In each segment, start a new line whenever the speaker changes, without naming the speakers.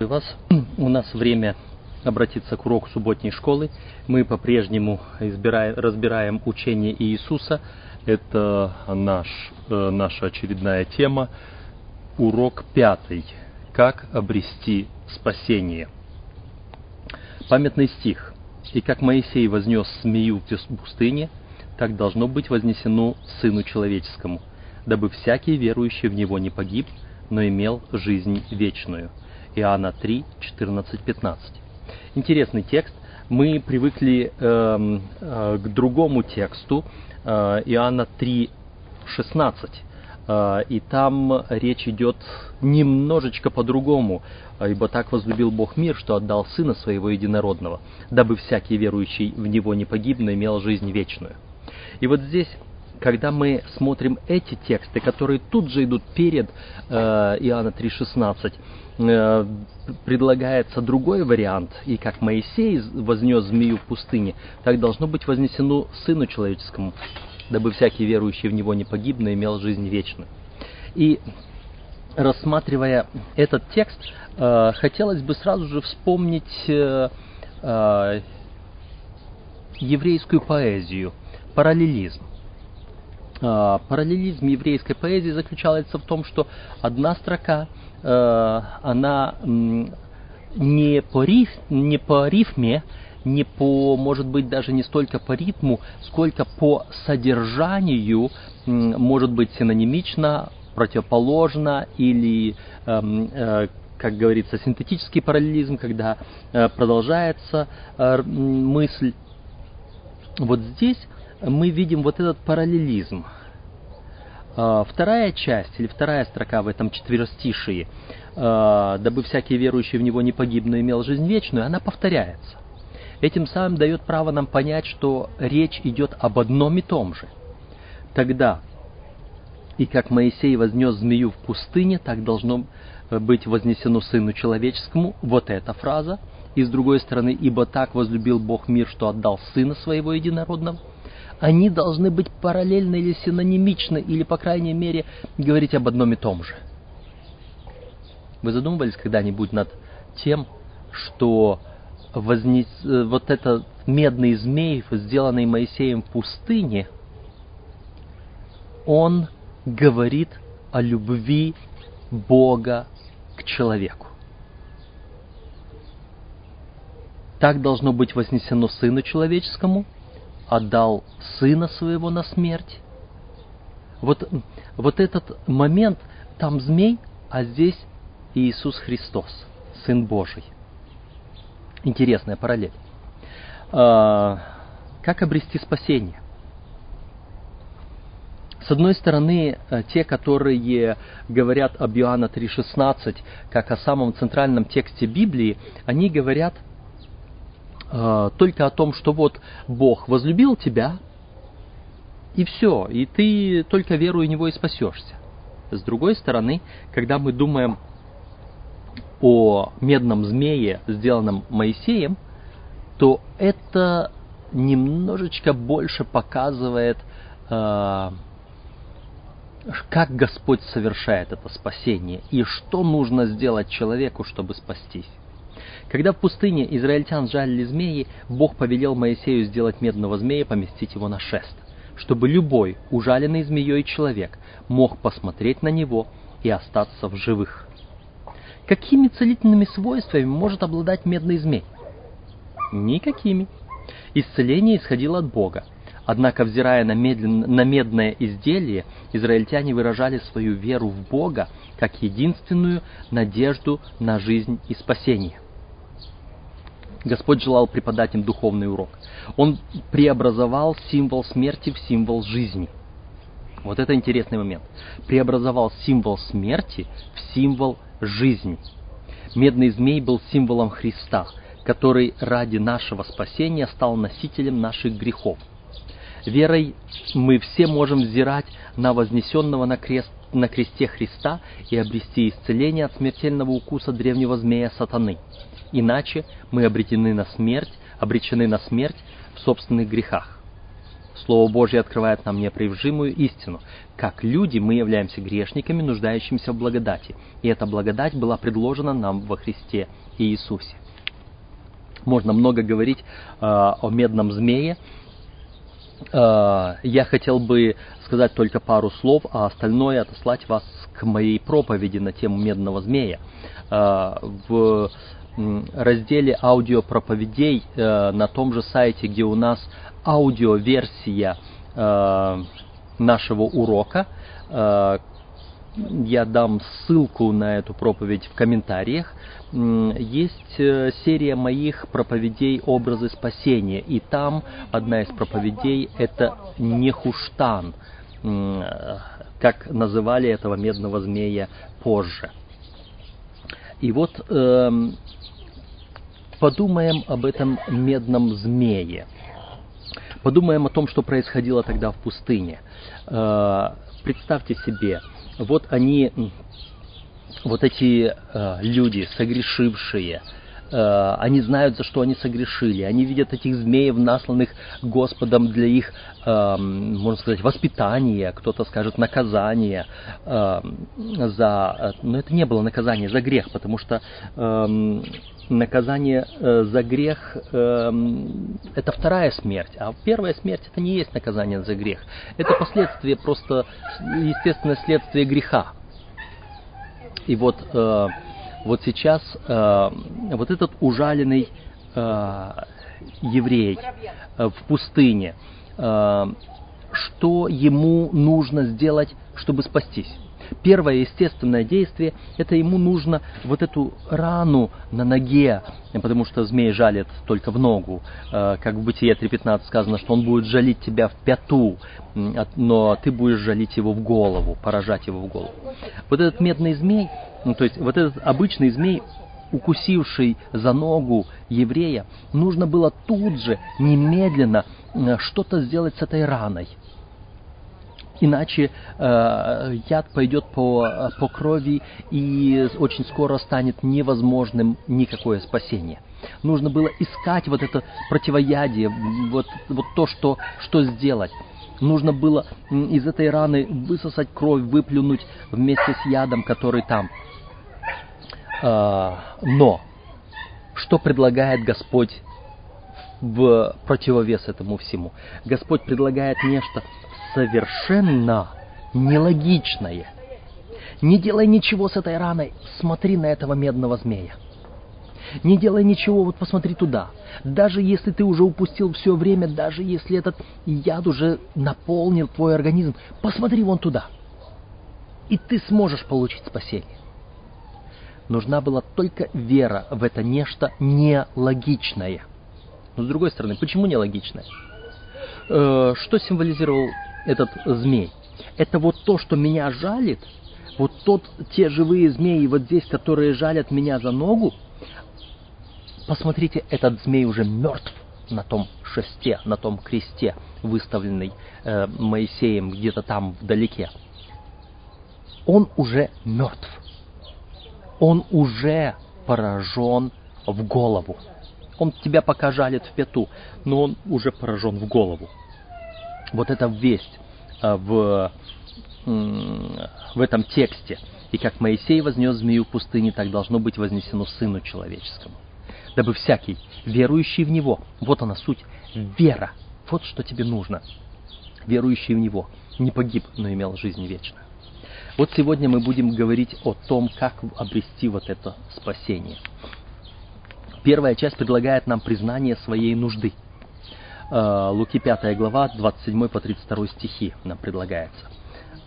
У вас у нас время обратиться к уроку субботней школы. Мы по-прежнему избираем, разбираем учение Иисуса. Это наш, э, наша очередная тема. Урок пятый. Как обрести спасение. Памятный стих. «И как Моисей вознес змею в пустыне, так должно быть вознесено Сыну Человеческому, дабы всякий верующий в Него не погиб, но имел жизнь вечную». Иоанна 3, 14, 15. Интересный текст. Мы привыкли э, э, к другому тексту, э, Иоанна 3, 16. Э, и там речь идет немножечко по-другому. «Ибо так возлюбил Бог мир, что отдал Сына Своего Единородного, дабы всякий верующий в Него не погиб, но имел жизнь вечную». И вот здесь когда мы смотрим эти тексты, которые тут же идут перед э, Иоанна 3,16, э, предлагается другой вариант, и как Моисей вознес змею в пустыне, так должно быть вознесено Сыну Человеческому, дабы всякий верующий в Него не погиб, но имел жизнь вечную. И рассматривая этот текст, э, хотелось бы сразу же вспомнить э, э, еврейскую поэзию, параллелизм. А, параллелизм еврейской поэзии заключается в том, что одна строка, э, она не по, риф, не по рифме, не по, может быть, даже не столько по ритму, сколько по содержанию может быть синонимично, противоположно или, эм, э, как говорится, синтетический параллелизм, когда э, продолжается мысль. Вот здесь мы видим вот этот параллелизм. А, вторая часть, или вторая строка в этом четверостишии, а, дабы всякий верующий в него не погиб, но имел жизнь вечную, она повторяется. Этим самым дает право нам понять, что речь идет об одном и том же. Тогда, и как Моисей вознес змею в пустыне, так должно быть вознесено Сыну Человеческому, вот эта фраза. И с другой стороны, ибо так возлюбил Бог мир, что отдал Сына Своего Единородного – они должны быть параллельны или синонимичны, или, по крайней мере, говорить об одном и том же. Вы задумывались когда-нибудь над тем, что вознес... вот этот медный змей, сделанный Моисеем в пустыне, он говорит о любви Бога к человеку. Так должно быть вознесено Сыну Человеческому, отдал Сына Своего на смерть. Вот, вот этот момент, там змей, а здесь Иисус Христос, Сын Божий. Интересная параллель. А, как обрести спасение? С одной стороны, э, те, которые говорят об Иоанна 3,16 как о самом центральном тексте Библии, они говорят э, только о том, что вот Бог возлюбил тебя, и все, и ты только веруя Него и спасешься. С другой стороны, когда мы думаем о медном змее, сделанном Моисеем, то это немножечко больше показывает, э, как Господь совершает это спасение и что нужно сделать человеку, чтобы спастись. Когда в пустыне израильтян жалили змеи, Бог повелел Моисею сделать медного змея, поместить его на шест, чтобы любой ужаленный змеей человек мог посмотреть на него и остаться в живых. Какими целительными свойствами может обладать медный змей? Никакими. Исцеление исходило от Бога. Однако, взирая на, медлен... на медное изделие, израильтяне выражали свою веру в Бога как единственную надежду на жизнь и спасение. Господь желал преподать им духовный урок. Он преобразовал символ смерти в символ жизни. Вот это интересный момент. Преобразовал символ смерти в символ жизни. Медный змей был символом Христа, который ради нашего спасения стал носителем наших грехов. Верой мы все можем взирать на вознесенного на, крест, на кресте Христа и обрести исцеление от смертельного укуса древнего змея сатаны – Иначе мы обретены на смерть, обречены на смерть в собственных грехах. Слово Божье открывает нам непревжимую истину. Как люди мы являемся грешниками, нуждающимися в благодати. И эта благодать была предложена нам во Христе Иисусе. Можно много говорить э, о медном змее. Э, я хотел бы сказать только пару слов, а остальное отослать вас к моей проповеди на тему медного змея. Э, в разделе аудиопроповедей э, на том же сайте, где у нас аудиоверсия э, нашего урока. Э, я дам ссылку на эту проповедь в комментариях. Есть серия моих проповедей «Образы спасения», и там одна из проповедей – это «Нехуштан», как называли этого медного змея позже. И вот эм, подумаем об этом медном змее. Подумаем о том, что происходило тогда в пустыне. Э, представьте себе, вот они, вот эти э, люди, согрешившие, Э, они знают, за что они согрешили, они видят этих змеев, насланных Господом для их, эм, можно сказать, воспитания, кто-то скажет наказания эм, за... Но это не было наказание за грех, потому что эм, наказание э, за грех это вторая смерть, а первая смерть это не есть наказание за грех. Это последствие, просто естественное следствие греха. И вот э, вот сейчас э, вот этот ужаленный еврей в пустыне, что ему нужно сделать, чтобы спастись? Первое естественное действие, это ему нужно вот эту рану на ноге, потому что змей жалит только в ногу. Э, как в Бытие 3.15 сказано, что он будет жалить тебя в пяту, но ты будешь жалить его в голову, поражать его в голову. Вот этот медный змей, ну, то есть вот этот обычный змей, укусивший за ногу еврея, нужно было тут же, немедленно, э, что-то сделать с этой раной. Иначе э, яд пойдет по, по крови и очень скоро станет невозможным никакое спасение. Нужно было искать вот это противоядие, вот, вот то, что, что сделать. Нужно было из этой раны высосать кровь, выплюнуть вместе с ядом, который там. Э, но что предлагает Господь в противовес этому всему? Господь предлагает нечто совершенно нелогичное. Не делай ничего с этой раной, смотри на этого медного змея. Не делай ничего, вот посмотри туда. Даже если ты уже упустил все время, даже если этот яд уже наполнил твой организм, посмотри вон туда. И ты сможешь получить спасение. Нужна была только вера в это нечто нелогичное. Но с другой стороны, почему нелогичное? Э, что символизировал этот змей. Это вот то, что меня жалит, вот тот, те живые змеи вот здесь, которые жалят меня за ногу, посмотрите, этот змей уже мертв на том шесте, на том кресте, выставленный э, Моисеем где-то там вдалеке. Он уже мертв. Он уже поражен в голову. Он тебя пока жалит в пяту, но он уже поражен в голову вот эта весть в, в этом тексте. И как Моисей вознес змею в пустыне, так должно быть вознесено Сыну Человеческому. Дабы всякий, верующий в Него, вот она суть, вера, вот что тебе нужно. Верующий в Него не погиб, но имел жизнь вечную. Вот сегодня мы будем говорить о том, как обрести вот это спасение. Первая часть предлагает нам признание своей нужды – Э, Луки 5 глава, 27 по 32 стихи нам предлагается.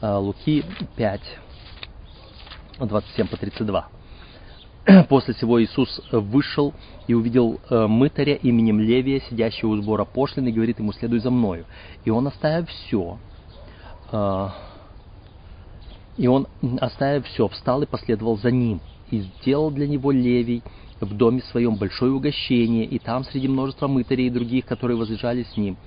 Э, Луки 5, 27 по 32. После всего Иисус вышел и увидел э, мытаря именем Левия, сидящего у сбора пошлины, и говорит ему, следуй за мною. И он, оставив все, и он, оставив все, встал и последовал за ним. И сделал для него Левий в доме своем большое угощение, и там среди множества мытарей и других, которые возлежали с ним.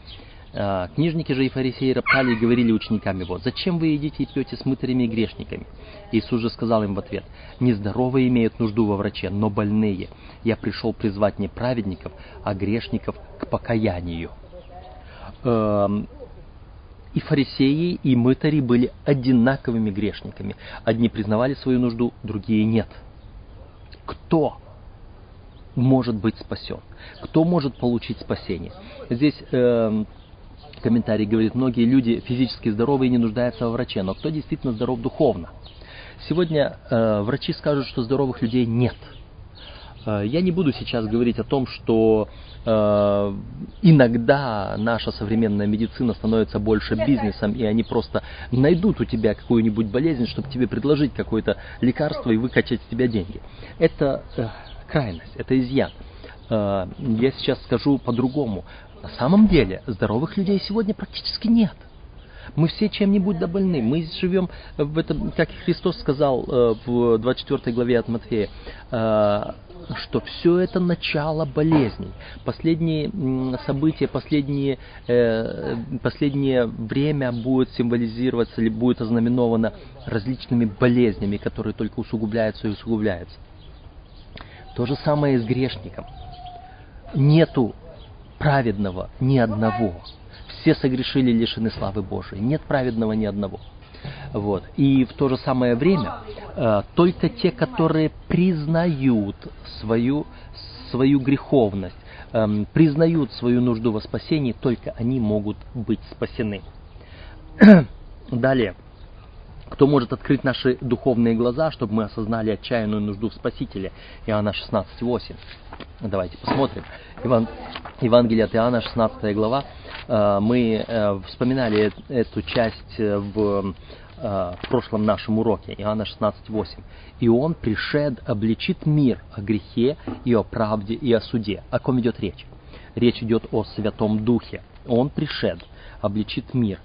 А, книжники же и фарисеи роптали и говорили ученикам его, «Зачем вы едите и пьете с мытарями и грешниками?» Иисус же сказал им в ответ, «Нездоровые имеют нужду во враче, но больные. Я пришел призвать не праведников, а грешников к покаянию». Эм, и фарисеи, и мытари были одинаковыми грешниками. Одни признавали свою нужду, другие нет. Кто может быть спасен? Кто может получить спасение? Здесь э, комментарий говорит, многие люди физически здоровые не нуждаются во враче, но кто действительно здоров духовно? Сегодня э, врачи скажут, что здоровых людей нет. Э, я не буду сейчас говорить о том, что э, иногда наша современная медицина становится больше бизнесом, и они просто найдут у тебя какую-нибудь болезнь, чтобы тебе предложить какое-то лекарство и выкачать с тебя деньги. Это э, крайность, это изъян. Э, я сейчас скажу по-другому. На самом деле здоровых людей сегодня практически нет. Мы все чем-нибудь добольны. Мы живем в этом, как Христос сказал э, в 24 главе от Матфея, э, что все это начало болезней. Последние события, последние, последнее время будет символизироваться или будет ознаменовано различными болезнями, которые только усугубляются и усугубляются. То же самое и с грешником. Нету праведного ни одного. Все согрешили, лишены славы Божией. Нет праведного ни одного. Вот. И в то же самое время э, только те, которые признают свою, свою греховность, э, признают свою нужду во спасении, только они могут быть спасены. Далее. Кто может открыть наши духовные глаза, чтобы мы осознали отчаянную нужду в Спасителе? Иоанна 16.8. Давайте посмотрим. Иван, Евангелие от Иоанна, 16 глава. Э, мы э, вспоминали эту часть э, в в прошлом нашем уроке, Иоанна 16.8. «И Он пришед обличит мир о грехе и о правде и о суде». О ком идет речь? Речь идет о Святом Духе. Он пришед, обличит мир.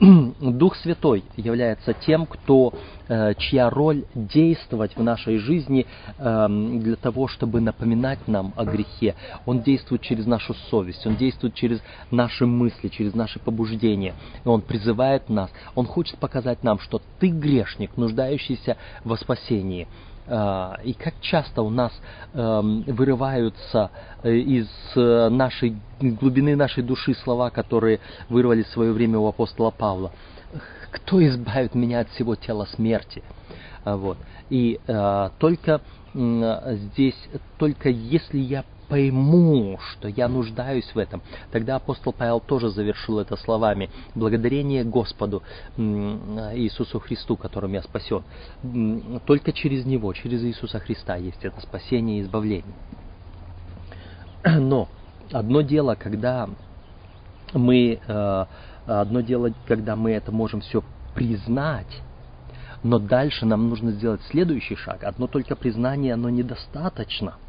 Дух Святой является тем, кто, э, чья роль действовать в нашей жизни эм, для того, чтобы напоминать нам о грехе. Он действует через нашу совесть, он действует через наши мысли, через наши побуждения. И он призывает нас, он хочет показать нам, что ты грешник, нуждающийся во спасении. А, и как часто у нас эм, вырываются э, из э, нашей глубины нашей души слова, которые вырвали в свое время у апостола Павла. Кто избавит меня от всего тела смерти? Вот. И э, только здесь, только если я пойму, что я нуждаюсь в этом, тогда апостол Павел тоже завершил это словами «Благодарение Господу Иисусу Христу, которым я спасен». Только через Него, через Иисуса Христа есть это спасение и избавление. Но одно дело, когда мы, э, одно дело, когда мы это можем все признать, но дальше нам нужно сделать следующий шаг. Одно только признание, оно недостаточно –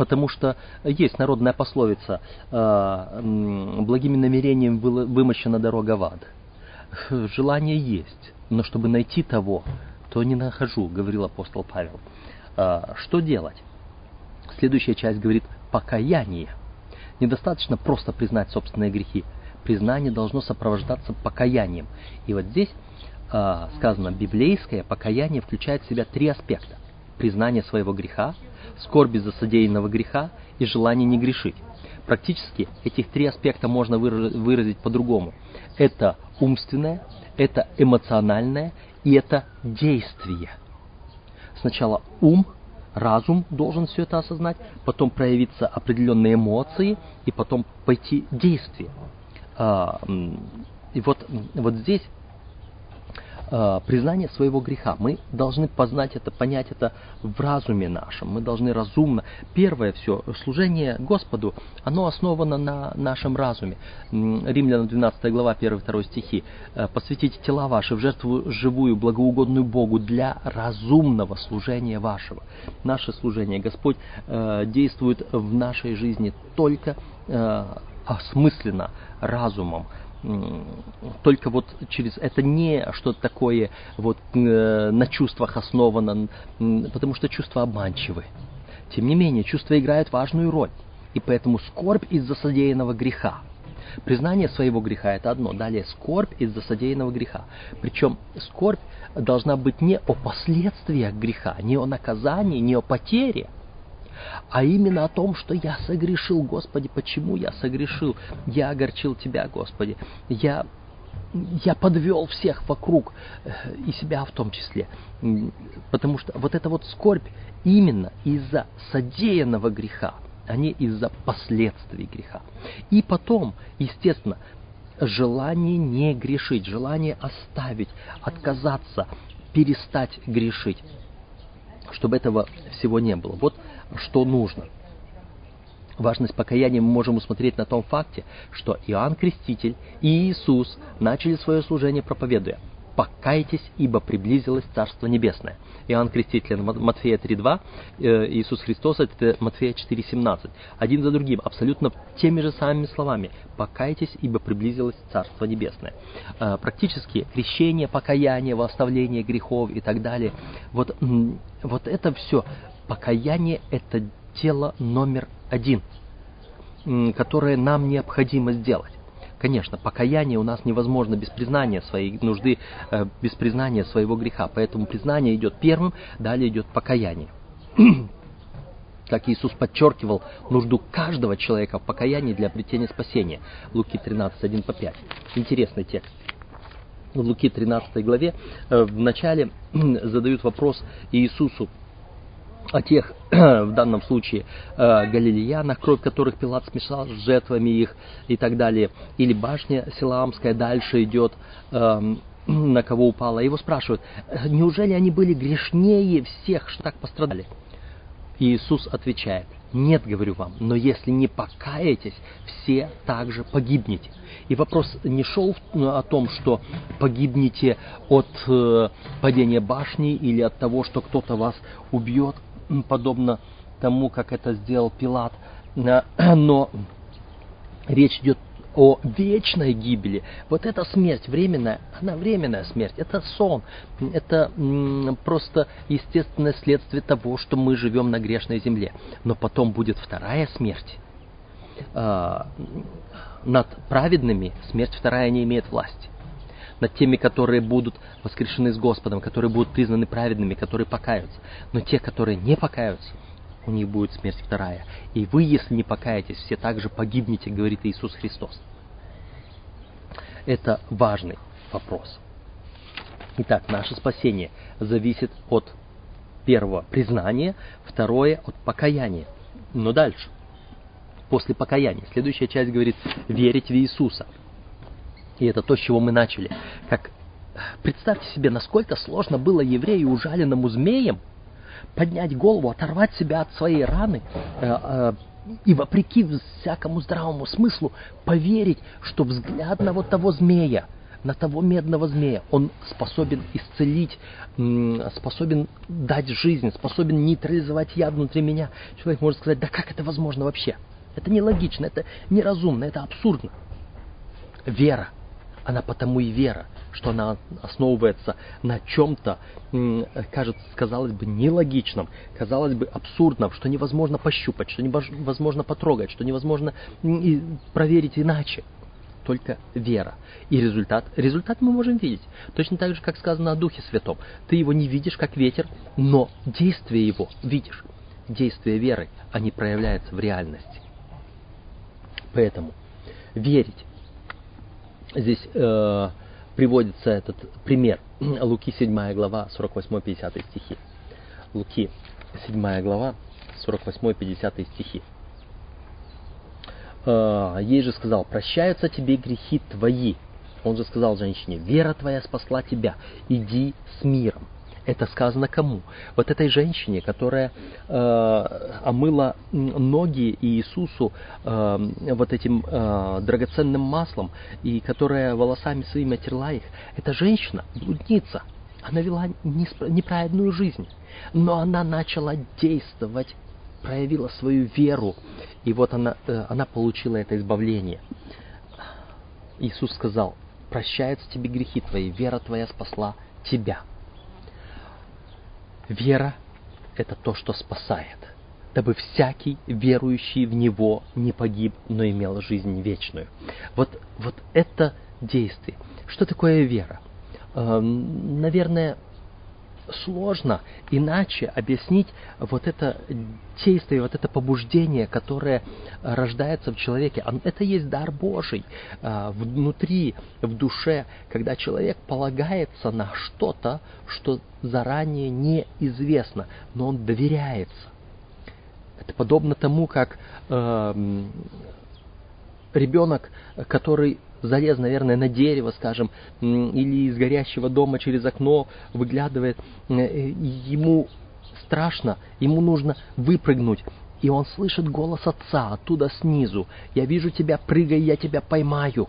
потому что есть народная пословица э, «благими намерением вымощена дорога в ад». Желание есть, но чтобы найти того, то не нахожу, говорил апостол Павел. Э, что делать? Следующая часть говорит «покаяние». Недостаточно просто признать собственные грехи. Признание должно сопровождаться покаянием. И вот здесь сказано, библейское покаяние включает в себя три аспекта признание своего греха, скорби за содеянного греха и желание не грешить. Практически этих три аспекта можно выразить по-другому. Это умственное, это эмоциональное и это действие. Сначала ум, разум должен все это осознать, потом проявиться определенные эмоции и потом пойти действие. А, и вот, вот здесь э, признание своего греха. Мы должны познать это, понять это в разуме нашем. Мы должны разумно. Первое все, служение Господу, оно основано на нашем разуме. Римлянам 12 глава, 1-2 стихи. «Э, «Посвятите тела ваши в жертву живую, благоугодную Богу для разумного служения вашего». Наше служение. Господь э, действует в нашей жизни только осмысленно, разумом только вот через это не что-то такое вот э, на чувствах основано, потому что чувства обманчивы. Тем не менее, чувства играют важную роль, и поэтому скорбь из-за содеянного греха. Признание своего греха это одно, далее скорбь из-за содеянного греха. Причем скорбь должна быть не о последствиях греха, не о наказании, не о потере, а именно о том, что я согрешил, Господи, почему я согрешил? Я огорчил Тебя, Господи. Я я подвел всех вокруг, э, и себя в том числе. Потому что вот эта вот скорбь именно из-за содеянного греха, а не из-за последствий греха. И потом, естественно, желание не грешить, желание оставить, отказаться, перестать грешить, чтобы этого всего не было. Вот что нужно. Важность покаяния мы можем усмотреть на том факте, что Иоанн Креститель и Иисус начали свое служение проповедуя – покайтесь, ибо приблизилось Царство Небесное. Иоанн Креститель, Матфея 3.2, э, Иисус Христос, это Матфея 4.17. Один за другим, абсолютно теми же самыми словами. Покайтесь, ибо приблизилось Царство Небесное. Э, практически крещение, покаяние, восставление грехов и так далее. Вот, вот это все, покаяние это дело номер один, которое нам необходимо сделать. Конечно, покаяние у нас невозможно без признания своей нужды, э, без признания своего греха. Поэтому признание идет первым, далее идет покаяние. Как Иисус подчеркивал нужду каждого человека в покаянии для обретения спасения. Луки 13, 1 по 5. Интересный текст. В Луки 13 главе э, в начале задают вопрос Иисусу, о тех, в данном случае, э, галилеянах, кровь которых Пилат смешал с жертвами их и так далее, или башня Силаамская дальше идет, эм, на кого упала. Его спрашивают, неужели они были грешнее всех, что так пострадали? И Иисус отвечает, нет, говорю вам, но если не покаетесь, все также погибнете. И вопрос не шел о том, что погибнете от э, падения башни или от того, что кто-то вас убьет, подобно тому, как это сделал Пилат. Но речь идет о вечной гибели. Вот эта смерть временная, она временная смерть, это сон, это просто естественное следствие того, что мы живем на грешной земле. Но потом будет вторая смерть. А, над праведными смерть вторая не имеет власти над теми, которые будут воскрешены с Господом, которые будут признаны праведными, которые покаются. Но те, которые не покаются, у них будет смерть вторая. И вы, если не покаетесь, все также погибнете, говорит Иисус Христос. Это важный вопрос. Итак, наше спасение зависит от первого признания, второе от покаяния. Но дальше, после покаяния, следующая часть говорит верить в Иисуса – и это то, с чего мы начали. Как представьте себе, насколько сложно было еврею, ужаленному змеем, поднять голову, оторвать себя от своей раны э, э, и вопреки всякому здравому смыслу поверить, что взгляд на вот того змея, на того медного змея, он способен исцелить, способен дать жизнь, способен нейтрализовать яд внутри меня. Человек может сказать, да как это возможно вообще? Это нелогично, это неразумно, это абсурдно. Вера – она потому и вера, что она основывается на чем-то, кажется, казалось бы, нелогичном, казалось бы, абсурдном, что невозможно пощупать, что невозможно потрогать, что невозможно проверить иначе. Только вера. И результат, результат мы можем видеть. Точно так же, как сказано о Духе Святом. Ты его не видишь, как ветер, но действие его видишь. Действие веры, они проявляются в реальности. Поэтому верить Здесь э, приводится этот пример. Луки 7 глава, 48-50 стихи. Луки 7 глава, 48-50 стихи. Э, ей же сказал, прощаются тебе грехи твои. Он же сказал женщине, вера твоя спасла тебя, иди с миром. Это сказано кому? Вот этой женщине, которая э, омыла ноги Иисусу э, вот этим э, драгоценным маслом, и которая волосами своими отерла их. Эта женщина, блудница, она вела неправедную жизнь, но она начала действовать, проявила свою веру, и вот она, э, она получила это избавление. Иисус сказал, прощаются тебе грехи твои, вера твоя спасла тебя. Вера – это то, что спасает, дабы всякий, верующий в Него, не погиб, но имел жизнь вечную. Вот, вот это действие. Что такое вера? Эм, наверное, сложно иначе объяснить вот это действие, вот это побуждение, которое рождается в человеке. Это есть дар Божий а, внутри, в душе, когда человек полагается на что-то, что заранее неизвестно, но он доверяется. Это подобно тому, как э, ребенок, который залез, наверное, на дерево, скажем, или из горящего дома через окно выглядывает, э, ему страшно, ему нужно выпрыгнуть. И он слышит голос отца оттуда снизу. «Я вижу тебя, прыгай, я тебя поймаю».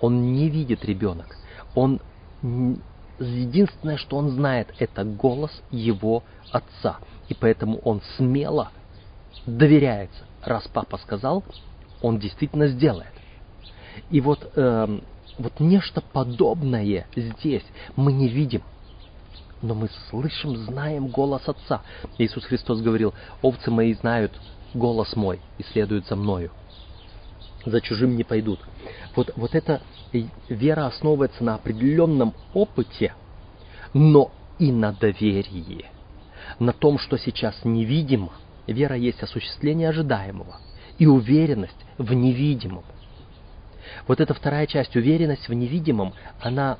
Он не видит ребенок. Он единственное, что он знает, это голос его отца. И поэтому он смело доверяется. Раз папа сказал, он действительно сделает. И вот, э, вот нечто подобное здесь мы не видим. Но мы слышим, знаем голос Отца. Иисус Христос говорил, овцы мои знают голос мой и следуют за мною. За чужим не пойдут. Вот, вот эта вера основывается на определенном опыте, но и на доверии. На том, что сейчас невидимо. Вера есть осуществление ожидаемого и уверенность в невидимом. Вот эта вторая часть, уверенность в невидимом, она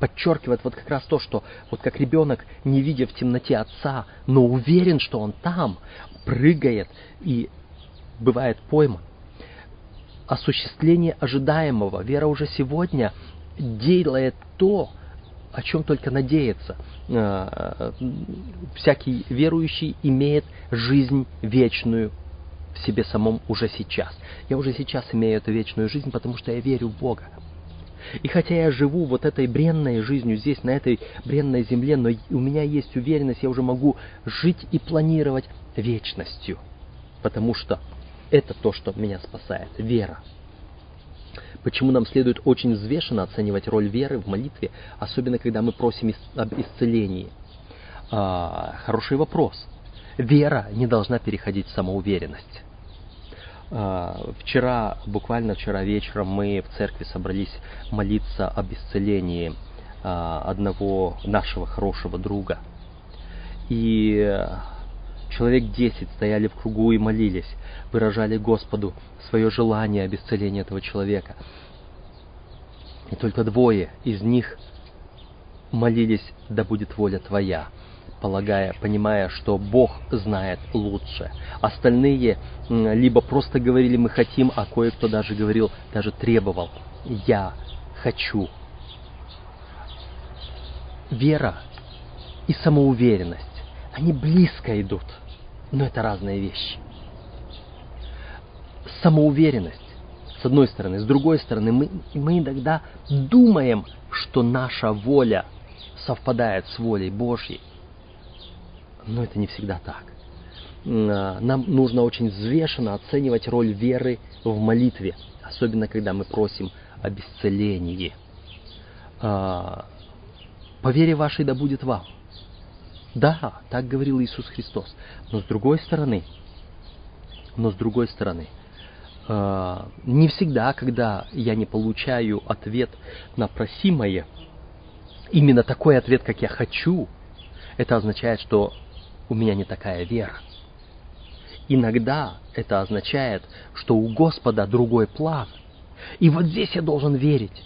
подчеркивает вот как раз то, что вот как ребенок, не видя в темноте отца, но уверен, что он там, прыгает и бывает пойман. Осуществление ожидаемого. Вера уже сегодня делает то, о чем только надеется. А, всякий верующий имеет жизнь вечную в себе самом уже сейчас. Я уже сейчас имею эту вечную жизнь, потому что я верю в Бога. И хотя я живу вот этой бренной жизнью здесь, на этой бренной земле, но у меня есть уверенность, я уже могу жить и планировать вечностью. Потому что это то, что меня спасает, вера. Почему нам следует очень взвешенно оценивать роль веры в молитве, особенно когда мы просим об исцелении? А, хороший вопрос. Вера не должна переходить в самоуверенность. А, вчера, буквально вчера вечером мы в церкви собрались молиться об исцелении а, одного нашего хорошего друга. И человек десять стояли в кругу и молились, выражали Господу свое желание об исцелении этого человека. И только двое из них молились, да будет воля Твоя полагая, понимая, что Бог знает лучше. Остальные либо просто говорили «мы хотим», а кое-кто даже говорил, даже требовал «я хочу». Вера и самоуверенность, они близко идут, но это разные вещи. Самоуверенность, с одной стороны, с другой стороны, мы, мы иногда думаем, что наша воля совпадает с волей Божьей. Но это не всегда так. А, нам нужно очень взвешенно оценивать роль веры в молитве, особенно когда мы просим об исцелении. А, По вере вашей да будет вам. Да, так говорил Иисус Христос. Но с другой стороны, но с другой стороны, а, не всегда, когда я не получаю ответ на просимое, именно такой ответ, как я хочу, это означает, что у меня не такая вера. Иногда это означает, что у Господа другой план. И вот здесь я должен верить.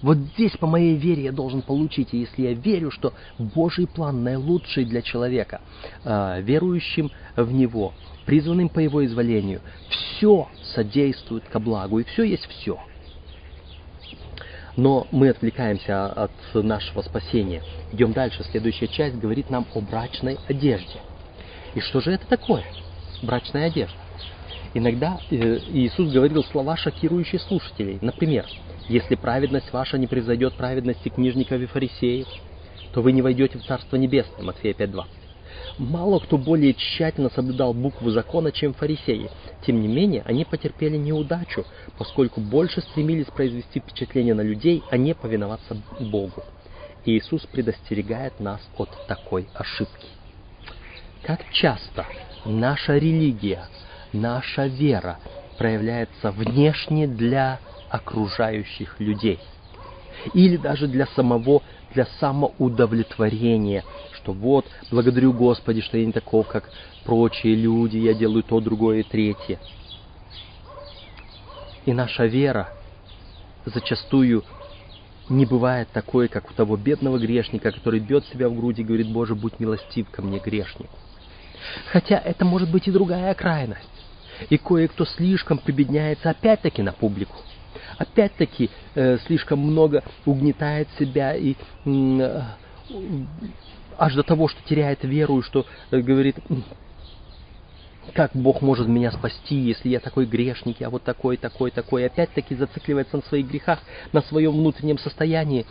Вот здесь по моей вере я должен получить. И если я верю, что Божий план наилучший для человека, э, верующим в Него, призванным по Его изволению, все содействует ко благу, и все есть все. Но мы отвлекаемся от нашего спасения. Идем дальше. Следующая часть говорит нам о брачной одежде. И что же это такое? Брачная одежда. Иногда э, Иисус говорил слова, шокирующие слушателей. Например, «Если праведность ваша не превзойдет праведности книжников и фарисеев, то вы не войдете в Царство Небесное». Матфея 5.20. Мало кто более тщательно соблюдал букву закона, чем фарисеи. Тем не менее, они потерпели неудачу, поскольку больше стремились произвести впечатление на людей, а не повиноваться Богу. И Иисус предостерегает нас от такой ошибки. Как часто наша религия, наша вера проявляется внешне для окружающих людей. Или даже для самого, для самоудовлетворения, что вот, благодарю Господи, что я не таков, как прочие люди, я делаю то, другое и третье. И наша вера зачастую не бывает такой, как у того бедного грешника, который бьет себя в грудь и говорит, Боже, будь милостив ко мне, грешнику. Хотя это может быть и другая крайность. И кое-кто слишком прибедняется опять-таки на публику. Опять-таки э, слишком много угнетает себя и э, аж до того, что теряет веру и что э, говорит, как Бог может меня спасти, если я такой грешник, я вот такой, такой, такой. Опять-таки зацикливается на своих грехах, на своем внутреннем состоянии,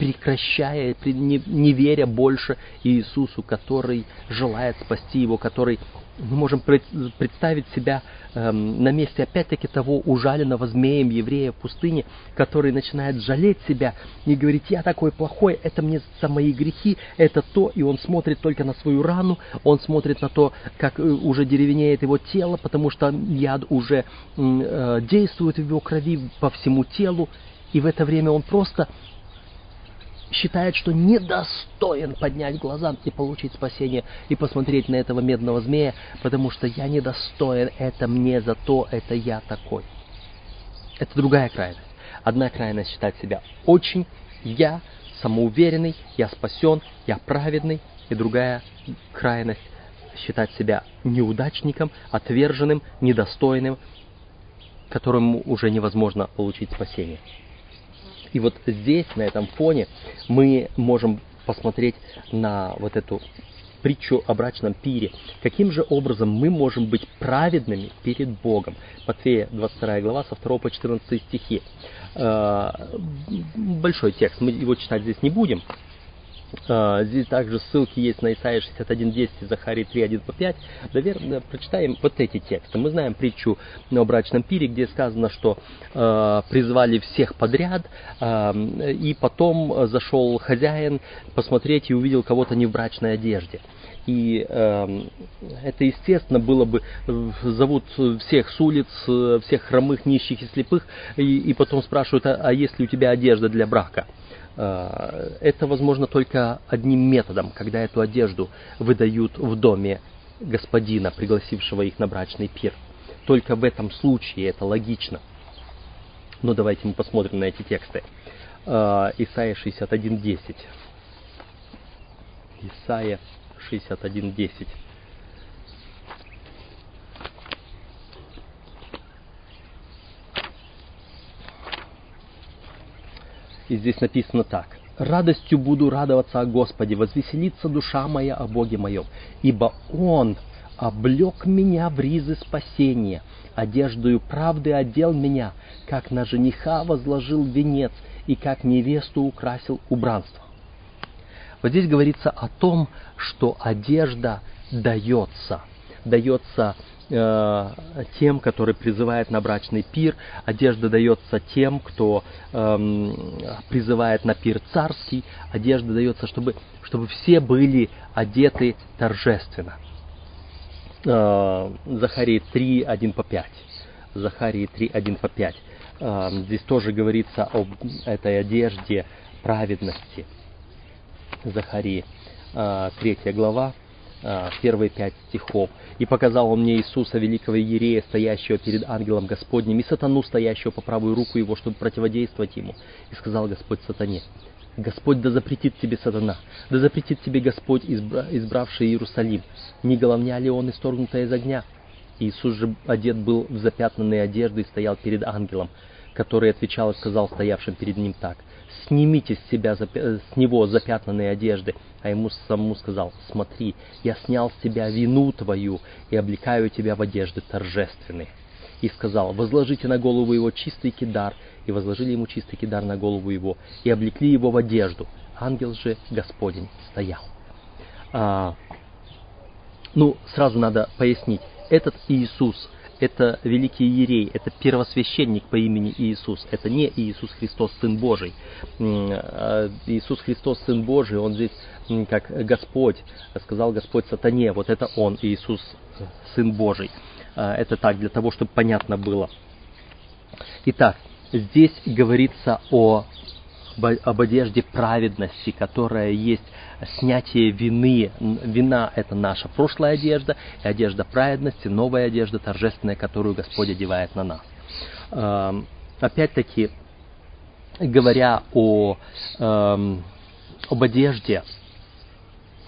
прекращая, не, не веря больше Иисусу, который желает спасти его, который мы можем представить себя эм, на месте опять-таки того ужаленного змеем еврея в пустыне, который начинает жалеть себя и говорить, я такой плохой, это мне за мои грехи, это то, и он смотрит только на свою рану, он смотрит на то, как э, уже деревенеет его тело, потому что яд уже э, действует в его крови по всему телу, и в это время он просто считает, что недостоин поднять глаза и получить спасение и посмотреть на этого медного змея, потому что я недостоин, это мне за то, это я такой. Это другая крайность. Одна крайность считать себя очень, я самоуверенный, я спасен, я праведный, и другая крайность считать себя неудачником, отверженным, недостойным, которому уже невозможно получить спасение. И вот здесь, на этом фоне, мы можем посмотреть на вот эту притчу о брачном пире. Каким же образом мы можем быть праведными перед Богом? Матфея 22 глава со 2 по 14 стихи. Э, большой текст, мы его читать здесь не будем. А, здесь также ссылки есть на Исаия 61.10 и Захарии 3.1 по 5. Наверное, прочитаем вот эти тексты. Мы знаем притчу о брачном пире, где сказано, что э, призвали всех подряд, э, и потом зашел хозяин посмотреть и увидел кого-то не в брачной одежде. И э, это, естественно, было бы, зовут всех с улиц, всех хромых, нищих и слепых, и, и потом спрашивают, а, а есть ли у тебя одежда для брака? Э, это возможно только одним методом, когда эту одежду выдают в доме господина, пригласившего их на брачный пир. Только в этом случае это логично. Но давайте мы посмотрим на эти тексты. Э, Исайя 61.10. Исайя 61.10. И здесь написано так. «Радостью буду радоваться о Господе, возвеселится душа моя о Боге моем, ибо Он облег меня в ризы спасения, одеждою правды одел меня, как на жениха возложил венец и как невесту украсил убранство». Вот здесь говорится о том, что одежда дается, дается тем, которые призывает на брачный пир, одежда дается тем, кто э, призывает на пир царский, одежда дается, чтобы, чтобы все были одеты торжественно. Э, Захарии 3, 1 по 5. Захарии 3, 1 по 5. Э, здесь тоже говорится об этой одежде праведности. Захарии э, 3 глава, э, первые пять стихов. И показал он мне Иисуса, великого Иерея, стоящего перед ангелом Господним, и сатану, стоящего по правую руку его, чтобы противодействовать ему. И сказал Господь сатане, Господь да запретит тебе сатана, да запретит тебе Господь, избра, избравший Иерусалим. Не головня ли он исторгнутая из огня? Иисус же одет был в запятнанные одежды и стоял перед ангелом, который отвечал и сказал стоявшим перед ним так снимите с себя, с него запятнанные одежды. А ему самому сказал, смотри, я снял с себя вину твою и облекаю тебя в одежды торжественные. И сказал, возложите на голову его чистый кидар, и возложили ему чистый кидар на голову его, и облекли его в одежду. Ангел же Господень стоял. А, ну, сразу надо пояснить, этот Иисус – это великий Иерей, это первосвященник по имени Иисус. Это не Иисус Христос, Сын Божий. А Иисус Христос, Сын Божий, Он здесь как Господь, сказал Господь сатане, вот это Он, Иисус, Сын Божий. А, это так, для того, чтобы понятно было. Итак, здесь говорится о об одежде праведности, которая есть снятие вины. Вина – это наша прошлая одежда, и одежда праведности, новая одежда торжественная, которую Господь одевает на нас. Эм, опять-таки, говоря о, эм, об одежде,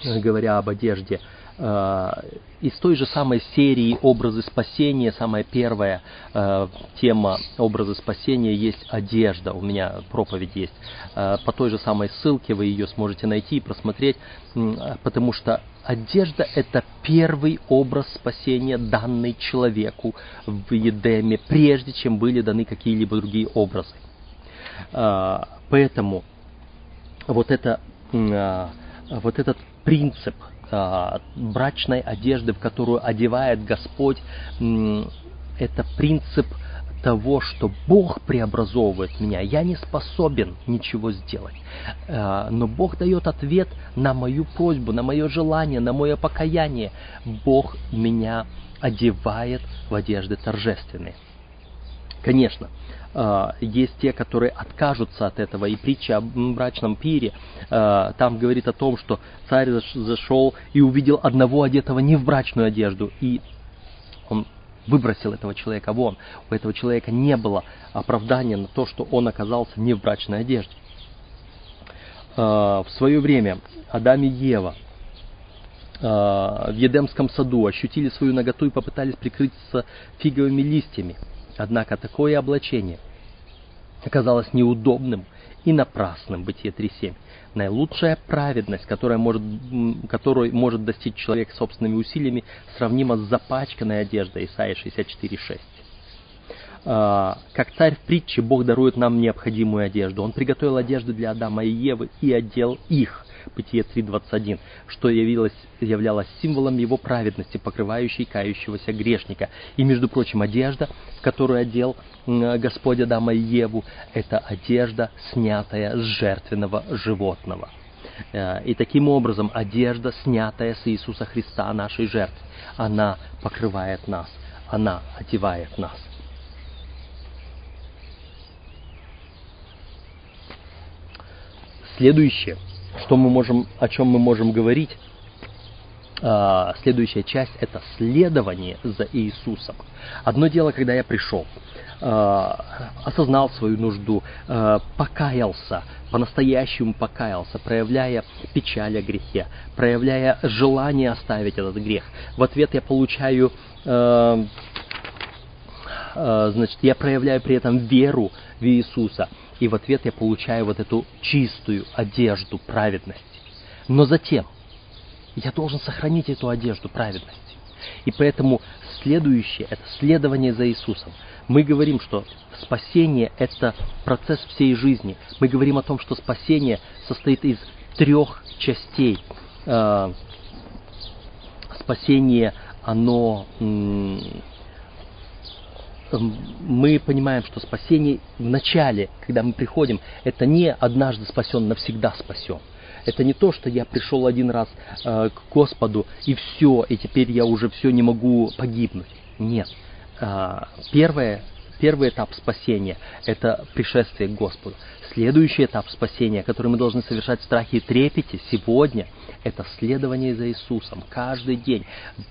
говоря об одежде, из той же самой серии «Образы спасения», самая первая э, тема «Образы спасения» есть одежда. У меня проповедь есть. Э, по той же самой ссылке вы ее сможете найти и просмотреть, э, потому что одежда – это первый образ спасения, данный человеку в Едеме, прежде чем были даны какие-либо другие образы. Э, поэтому вот, это, э, вот этот принцип – брачной одежды, в которую одевает Господь, это принцип того, что Бог преобразовывает меня. Я не способен ничего сделать. А, но Бог дает ответ на мою просьбу, на мое желание, на мое покаяние. Бог меня одевает в одежды торжественные. Конечно, есть те, которые откажутся от этого. И притча о брачном пире а, там говорит о том, что царь зашел и увидел одного одетого не в брачную одежду, и он выбросил этого человека вон. У этого человека не было оправдания на то, что он оказался не в брачной одежде. А, в свое время Адам и Ева в Едемском саду ощутили свою наготу и попытались прикрыться фиговыми листьями – Однако такое облачение оказалось неудобным и напрасным. Бытие 3.7. Наилучшая праведность, которая может, которую может достичь человек собственными усилиями, сравнима с запачканной одеждой. Исайя 64.6. А, как царь в притче, Бог дарует нам необходимую одежду. Он приготовил одежду для Адама и Евы и одел их. Бытие 3.21, что явилось, являлось символом его праведности, покрывающей кающегося грешника. И, между прочим, одежда, которую одел Господь Адама и Еву, это одежда, снятая с жертвенного животного. Э, и таким образом одежда, снятая с Иисуса Христа, нашей жертвы, она покрывает нас, она одевает нас. Следующее – что мы можем, о чем мы можем говорить, а, следующая часть – это следование за Иисусом. Одно дело, когда я пришел, а, осознал свою нужду, а, покаялся, по-настоящему покаялся, проявляя печаль о грехе, проявляя желание оставить этот грех. В ответ я получаю, значит, я проявляю при этом веру в Иисуса – и в ответ я получаю вот эту чистую одежду праведности. Но затем я должен сохранить эту одежду праведности. И поэтому следующее – это следование за Иисусом. Мы говорим, что спасение – это процесс всей жизни. Мы говорим о том, что спасение состоит из трех частей. Э, спасение, оно мы понимаем, что спасение в начале, когда мы приходим, это не однажды спасен, навсегда спасен. Это не то, что я пришел один раз э, к Господу и все, и теперь я уже все не могу погибнуть. Нет. Э, первое, первый этап спасения – это пришествие к Господу. Следующий этап спасения, который мы должны совершать в страхе и трепете сегодня, это следование за Иисусом каждый день,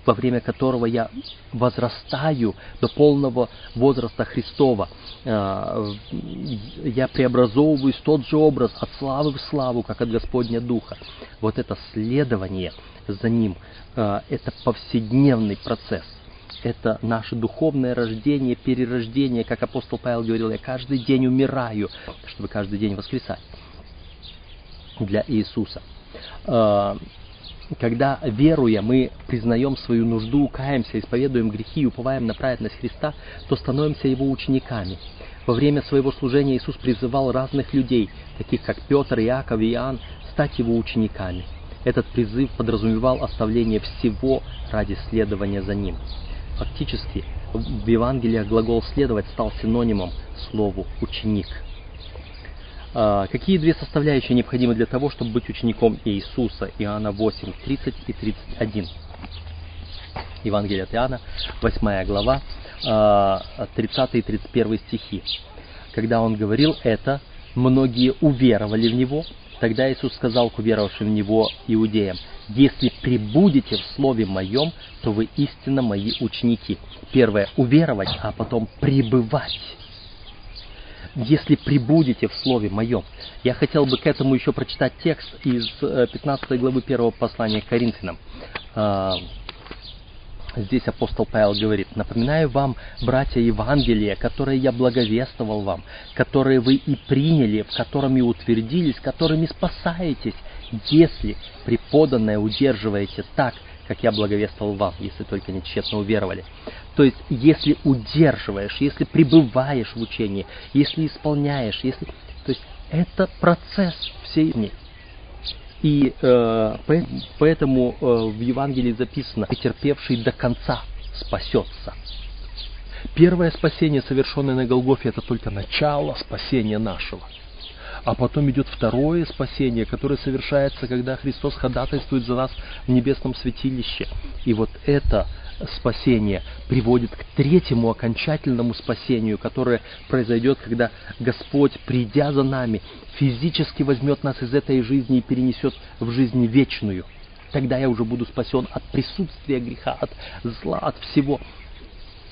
во время которого я возрастаю до полного возраста Христова. А, я преобразовываюсь в тот же образ от славы в славу, как от Господня Духа. Вот это следование за Ним, а, это повседневный процесс это наше духовное рождение, перерождение, как апостол Павел говорил, я каждый день умираю, чтобы каждый день воскресать для Иисуса. А, когда, веруя, мы признаем свою нужду, каемся, исповедуем грехи и уповаем на праведность Христа, то становимся Его учениками. Во время своего служения Иисус призывал разных людей, таких как Петр, Иаков и Иоанн, стать Его учениками. Этот призыв подразумевал оставление всего ради следования за Ним. Фактически, в Евангелиях глагол «следовать» стал синонимом слову «ученик». А, какие две составляющие необходимы для того, чтобы быть учеником Иисуса? Иоанна 8, 30 и 31. Евангелие от Иоанна, 8 глава, 30 а, и 31 стихи. когда он говорил это, многие уверовали в него. Тогда Иисус сказал к уверовавшим в него иудеям, «Если прибудете в Слове Моем, то вы истинно мои ученики». Первое – уверовать, а потом пребывать если прибудете в Слове Моем. Я хотел бы к этому еще прочитать текст из 15 э, главы первого послания к Коринфянам. А, здесь апостол Павел говорит, «Напоминаю вам, братья Евангелия, которые я благовествовал вам, которые вы и приняли, в котором и утвердились, которыми спасаетесь, если преподанное удерживаете так, как я благовествовал вам, если только не тщетно уверовали. То есть, если удерживаешь, если пребываешь в учении, если исполняешь, если... То есть, это процесс всей жизни. И э, поэтому э, в Евангелии записано, претерпевший до конца спасется. Первое спасение, совершенное на Голгофе, это только начало спасения нашего – а потом идет второе спасение, которое совершается, когда Христос ходатайствует за нас в небесном святилище. И вот это спасение приводит к третьему окончательному спасению, которое произойдет, когда Господь, придя за нами, физически возьмет нас из этой жизни и перенесет в жизнь вечную. Тогда я уже буду спасен от присутствия греха, от зла, от всего.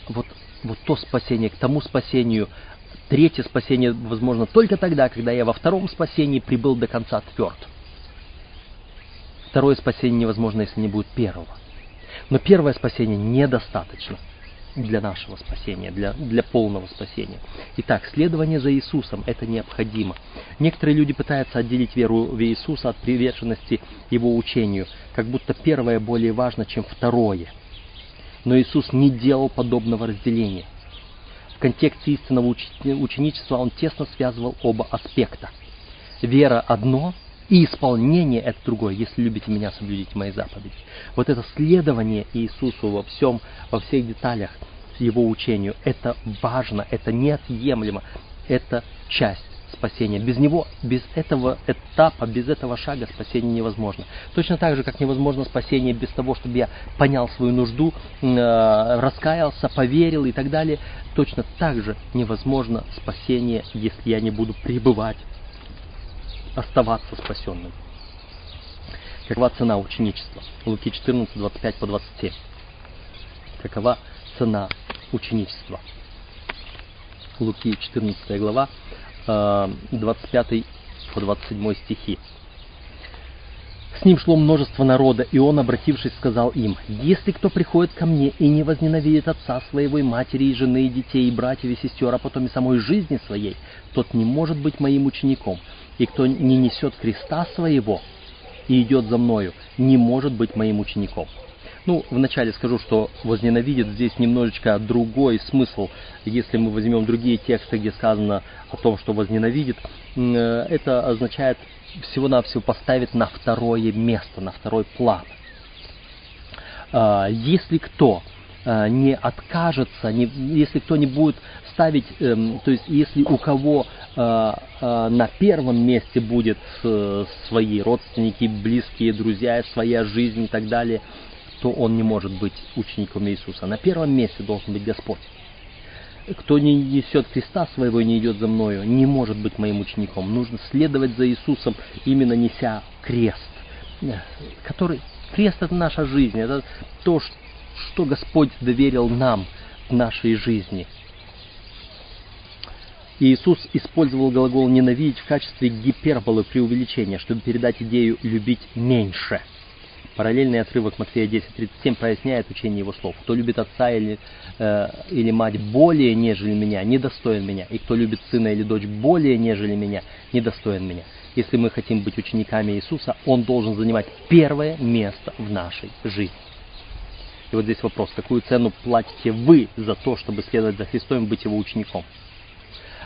Вот, вот то спасение, к тому спасению Третье спасение возможно только тогда, когда я во втором спасении прибыл до конца тверд. Второе спасение невозможно, если не будет первого. Но первое спасение недостаточно для нашего спасения, для, для полного спасения. Итак, следование за Иисусом – это необходимо. Некоторые люди пытаются отделить веру в Иисуса от приверженности Его учению, как будто первое более важно, чем второе. Но Иисус не делал подобного разделения – в контексте истинного ученичества он тесно связывал оба аспекта. Вера одно, и исполнение это другое. Если любите меня, соблюдите мои заповеди. Вот это следование Иисусу во всем, во всех деталях его учению, это важно, это неотъемлемо, это часть спасения. Без него, без этого этапа, без этого шага спасение невозможно. Точно так же, как невозможно спасение без того, чтобы я понял свою нужду, э, раскаялся, поверил и так далее. Точно так же невозможно спасение, если я не буду пребывать, оставаться спасенным. Какова цена ученичества? Луки 14, 25 по 27. Какова цена ученичества? Луки 14 глава, 25 по 27 стихи. С ним шло множество народа, и он, обратившись, сказал им, «Если кто приходит ко мне и не возненавидит отца своего, и матери, и жены, и детей, и братьев, и сестер, а потом и самой жизни своей, тот не может быть моим учеником. И кто не несет креста своего и идет за мною, не может быть моим учеником». Ну, вначале скажу, что возненавидит здесь немножечко другой смысл. Если мы возьмем другие тексты, где сказано о том, что возненавидит, э, это означает всего-навсего поставить на второе место, на второй план. А, если кто э, не откажется, не, если кто не будет ставить, эм, то есть если у кого э, на первом месте будет свои родственники, близкие, друзья, своя жизнь и так далее, то он не может быть учеником Иисуса. На первом месте должен быть Господь. Кто не несет креста своего и не идет за мною, не может быть моим учеником. Нужно следовать за Иисусом, именно неся крест. Который, крест это наша жизнь, это то, что Господь доверил нам в нашей жизни. Иисус использовал глагол «ненавидеть» в качестве гиперболы преувеличения, чтобы передать идею «любить меньше». Параллельный отрывок Матфея 10.37 проясняет учение его слов. Кто любит отца или, э, или мать более, нежели меня, недостоин меня. И кто любит сына или дочь более, нежели меня, недостоин меня. Если мы хотим быть учениками Иисуса, Он должен занимать первое место в нашей жизни. И вот здесь вопрос, какую цену платите вы за то, чтобы следовать за Христом и быть Его учеником?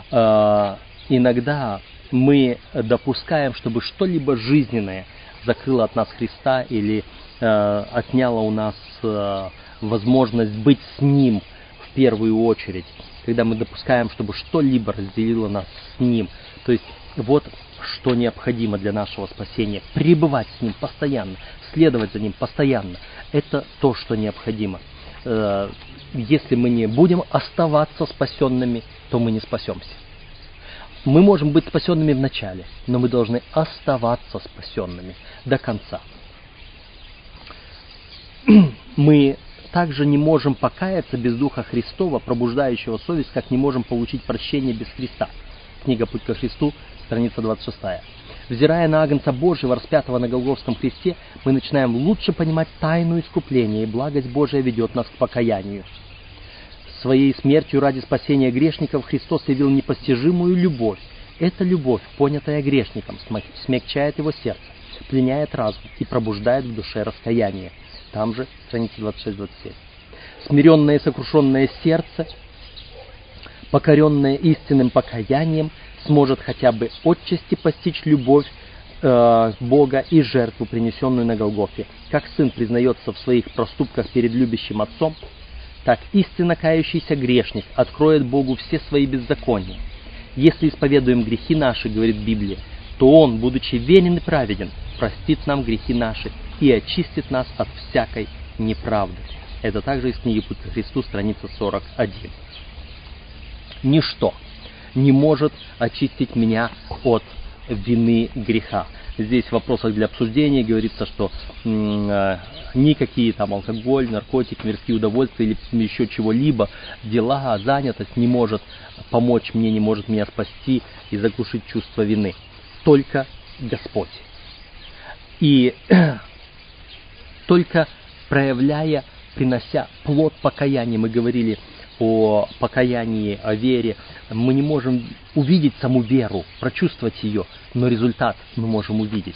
Э, иногда мы допускаем, чтобы что-либо жизненное – закрыла от нас Христа или э, отняла у нас э, возможность быть с Ним в первую очередь, когда мы допускаем, чтобы что-либо разделило нас с Ним. То есть вот что необходимо для нашего спасения. Пребывать с Ним постоянно, следовать за Ним постоянно. Это то, что необходимо. Э, если мы не будем оставаться спасенными, то мы не спасемся. Мы можем быть спасенными в начале, но мы должны оставаться спасенными до конца. Мы также не можем покаяться без Духа Христова, пробуждающего совесть, как не можем получить прощение без Христа. Книга «Путь ко Христу», страница 26. Взирая на Агнца Божьего, распятого на Голговском кресте, мы начинаем лучше понимать тайну искупления, и благость Божия ведет нас к покаянию. Своей смертью ради спасения грешников Христос явил непостижимую любовь. Эта любовь, понятая грешником, смягчает его сердце, пленяет разум и пробуждает в душе раскаяние. Там же, страница 26-27. Смиренное и сокрушенное сердце, покоренное истинным покаянием, сможет хотя бы отчасти постичь любовь э, Бога и жертву, принесенную на Голгофе. Как сын признается в своих проступках перед любящим отцом, так истинно кающийся грешник откроет Богу все свои беззакония. Если исповедуем грехи наши, говорит Библия, то Он, будучи верен и праведен, простит нам грехи наши и очистит нас от всякой неправды. Это также из книги «Путь Христу», страница 41. Ничто не может очистить меня от вины греха. Здесь в вопросах для обсуждения говорится, что э, никакие там алкоголь, наркотики, мирские удовольствия или еще чего-либо, дела, занятость не может помочь мне, не может меня спасти и заглушить чувство вины. Только Господь. И только проявляя, принося плод покаяния, мы говорили о покаянии, о вере, мы не можем увидеть саму веру, прочувствовать ее, но результат мы можем увидеть.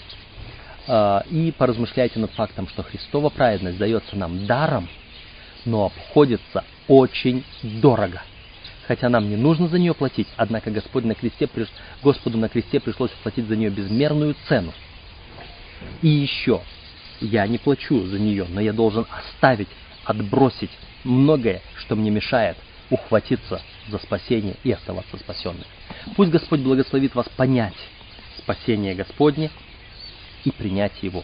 А, и поразмышляйте над фактом, что Христова праведность дается нам даром, но обходится очень дорого. Хотя нам не нужно за нее платить, однако Господь на кресте, Господу на кресте пришлось платить за нее безмерную цену. И еще, я не плачу за нее, но я должен оставить, отбросить многое, что мне мешает ухватиться за спасение и оставаться спасенным. Пусть Господь благословит вас понять спасение Господне и принять его